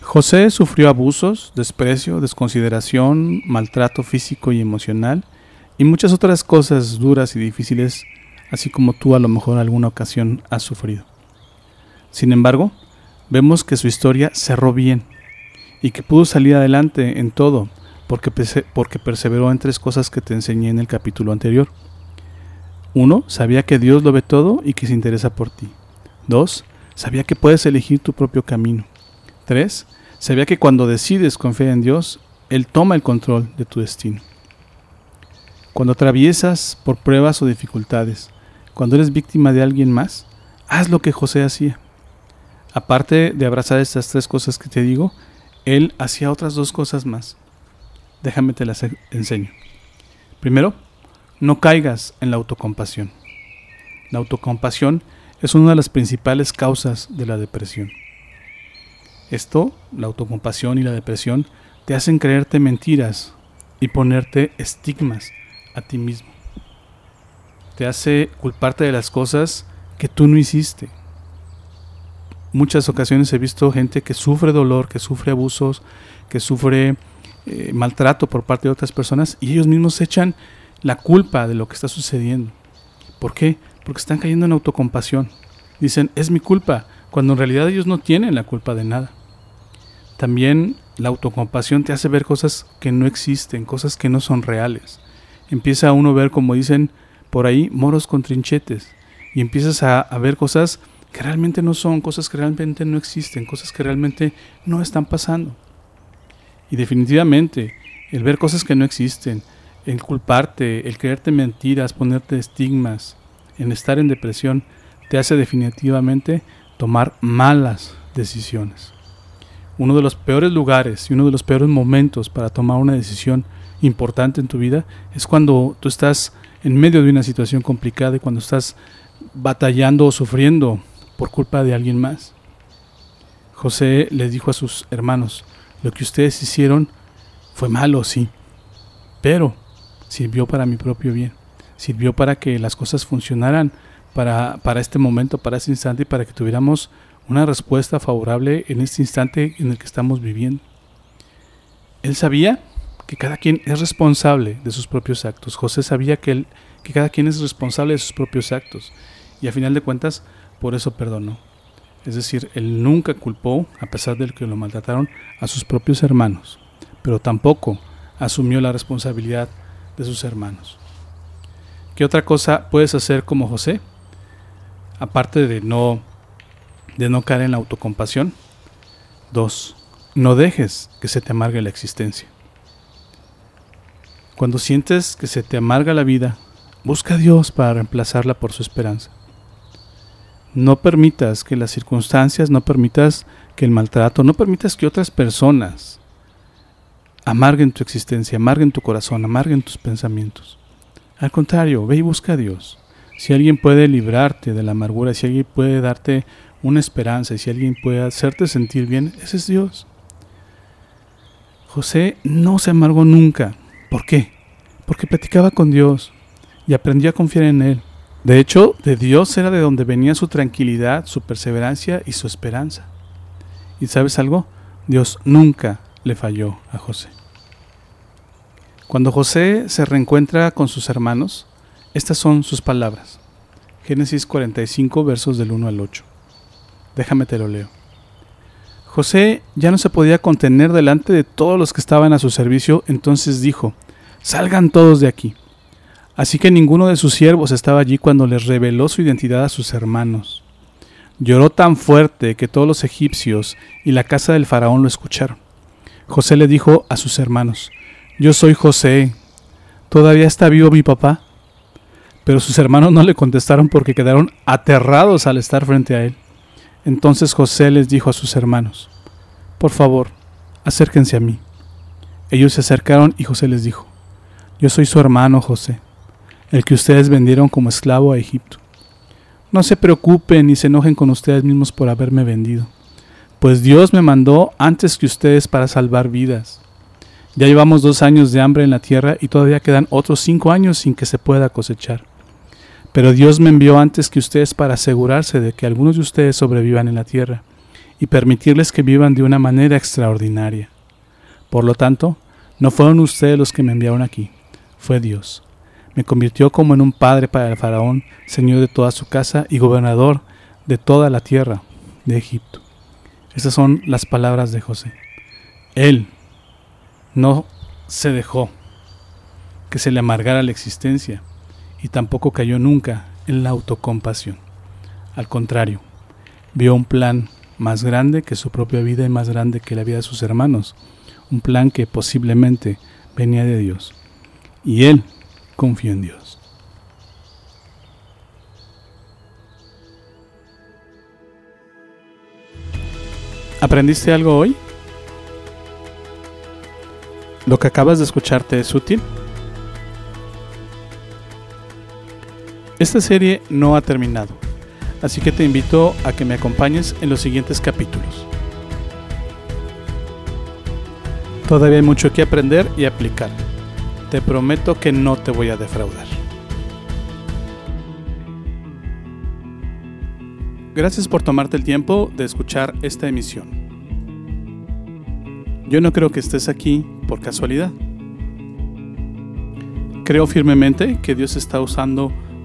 José sufrió abusos, desprecio, desconsideración, maltrato físico y emocional y muchas otras cosas duras y difíciles, así como tú a lo mejor alguna ocasión has sufrido. Sin embargo, vemos que su historia cerró bien y que pudo salir adelante en todo porque, porque perseveró en tres cosas que te enseñé en el capítulo anterior. Uno, sabía que Dios lo ve todo y que se interesa por ti. Dos, sabía que puedes elegir tu propio camino. Tres, Sabía que cuando decides confiar en Dios, Él toma el control de tu destino. Cuando atraviesas por pruebas o dificultades, cuando eres víctima de alguien más, haz lo que José hacía. Aparte de abrazar estas tres cosas que te digo, él hacía otras dos cosas más. Déjame te las enseño. Primero, no caigas en la autocompasión. La autocompasión es una de las principales causas de la depresión. Esto, la autocompasión y la depresión, te hacen creerte mentiras y ponerte estigmas a ti mismo. Te hace culparte de las cosas que tú no hiciste. Muchas ocasiones he visto gente que sufre dolor, que sufre abusos, que sufre eh, maltrato por parte de otras personas y ellos mismos echan la culpa de lo que está sucediendo. ¿Por qué? Porque están cayendo en autocompasión. Dicen, es mi culpa, cuando en realidad ellos no tienen la culpa de nada. También la autocompasión te hace ver cosas que no existen, cosas que no son reales. Empieza uno a ver, como dicen por ahí, moros con trinchetes. Y empiezas a, ver cosas que realmente no son, cosas que realmente no existen, cosas que realmente no están pasando. Y definitivamente, el ver cosas que no existen, el culparte, el creerte mentiras, ponerte estigmas, en estar en depresión, te hace definitivamente tomar malas decisiones uno de los peores lugares y uno de los peores momentos para tomar una decisión importante en tu vida es cuando tú estás en medio de una situación complicada y cuando estás batallando o sufriendo por culpa de alguien más. José le dijo a sus hermanos, lo que ustedes hicieron fue malo, sí, pero sirvió para mi propio bien, sirvió para que las cosas funcionaran para, para este momento, para este instante y para que tuviéramos una respuesta favorable en este instante en el que estamos viviendo. Él sabía que cada quien es responsable de sus propios actos. José sabía que, cada quien es responsable de sus propios actos. Y a final de cuentas, por eso perdonó. Es decir, él nunca culpó, a pesar de que lo maltrataron, a sus propios hermanos. Pero tampoco asumió la responsabilidad de sus hermanos. ¿Qué otra cosa puedes hacer como José? Aparte de no de no caer en la autocompasión. 2. No dejes que se te amargue la existencia. Cuando sientes que se te amarga la vida, busca a Dios para reemplazarla por su esperanza. No permitas que las circunstancias, no permitas que el maltrato, no permitas que otras personas amarguen tu existencia, amarguen tu corazón, amarguen tus pensamientos. Al contrario, ve y busca a Dios. Si alguien puede librarte de la amargura, si alguien puede darte una esperanza y si alguien puede hacerte sentir bien, ese es Dios. José no se amargó nunca. ¿Por qué? Porque platicaba con Dios y aprendió a confiar en Él. De hecho, de Dios era de donde venía su tranquilidad, su perseverancia y su esperanza. ¿Y sabes algo? Dios nunca le falló a José. Cuando José se reencuentra con sus hermanos, estas son sus palabras. Génesis 45, versos del 1 al 8. Déjame te lo leo. José ya no se podía contener delante de todos los que estaban a su servicio, entonces dijo, Salgan todos de aquí. Así que ninguno de sus siervos estaba allí cuando les reveló su identidad a sus hermanos. Lloró tan fuerte que todos los egipcios y la casa del faraón lo escucharon. José le dijo a sus hermanos, Yo soy José. ¿Todavía está vivo mi papá? Pero sus hermanos no le contestaron porque quedaron aterrados al estar frente a él. Entonces José les dijo a sus hermanos, Por favor, acérquense a mí. Ellos se acercaron y José les dijo, Yo soy su hermano José, el que ustedes vendieron como esclavo a Egipto. No se preocupen ni se enojen con ustedes mismos por haberme vendido, pues Dios me mandó antes que ustedes para salvar vidas. Ya llevamos dos años de hambre en la tierra y todavía quedan otros cinco años sin que se pueda cosechar. Pero Dios me envió antes que ustedes para asegurarse de que algunos de ustedes sobrevivan en la tierra y permitirles que vivan de una manera extraordinaria. Por lo tanto, no fueron ustedes los que me enviaron aquí, fue Dios. Me convirtió como en un padre para el faraón, señor de toda su casa y gobernador de toda la tierra de Egipto. Esas son las palabras de José. Él no se dejó que se le amargara la existencia y tampoco cayó nunca en la autocompasión. Al contrario, vio un plan más grande que su propia vida y más grande que la vida de sus hermanos, un plan que posiblemente venía de Dios. Y él confió en Dios. ¿Aprendiste algo hoy? ¿Lo que acabas de escucharte es útil? Esta serie no ha terminado, así que te invito a que me acompañes en los siguientes capítulos. Todavía hay mucho que aprender y aplicar. Te prometo que no te voy a defraudar. Gracias por tomarte el tiempo de escuchar esta emisión. Yo no creo que estés aquí por casualidad. Creo firmemente que Dios está usando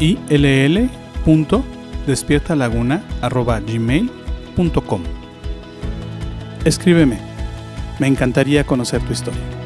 ill.despiertalaguna.gmail.com Escríbeme, me encantaría conocer tu historia.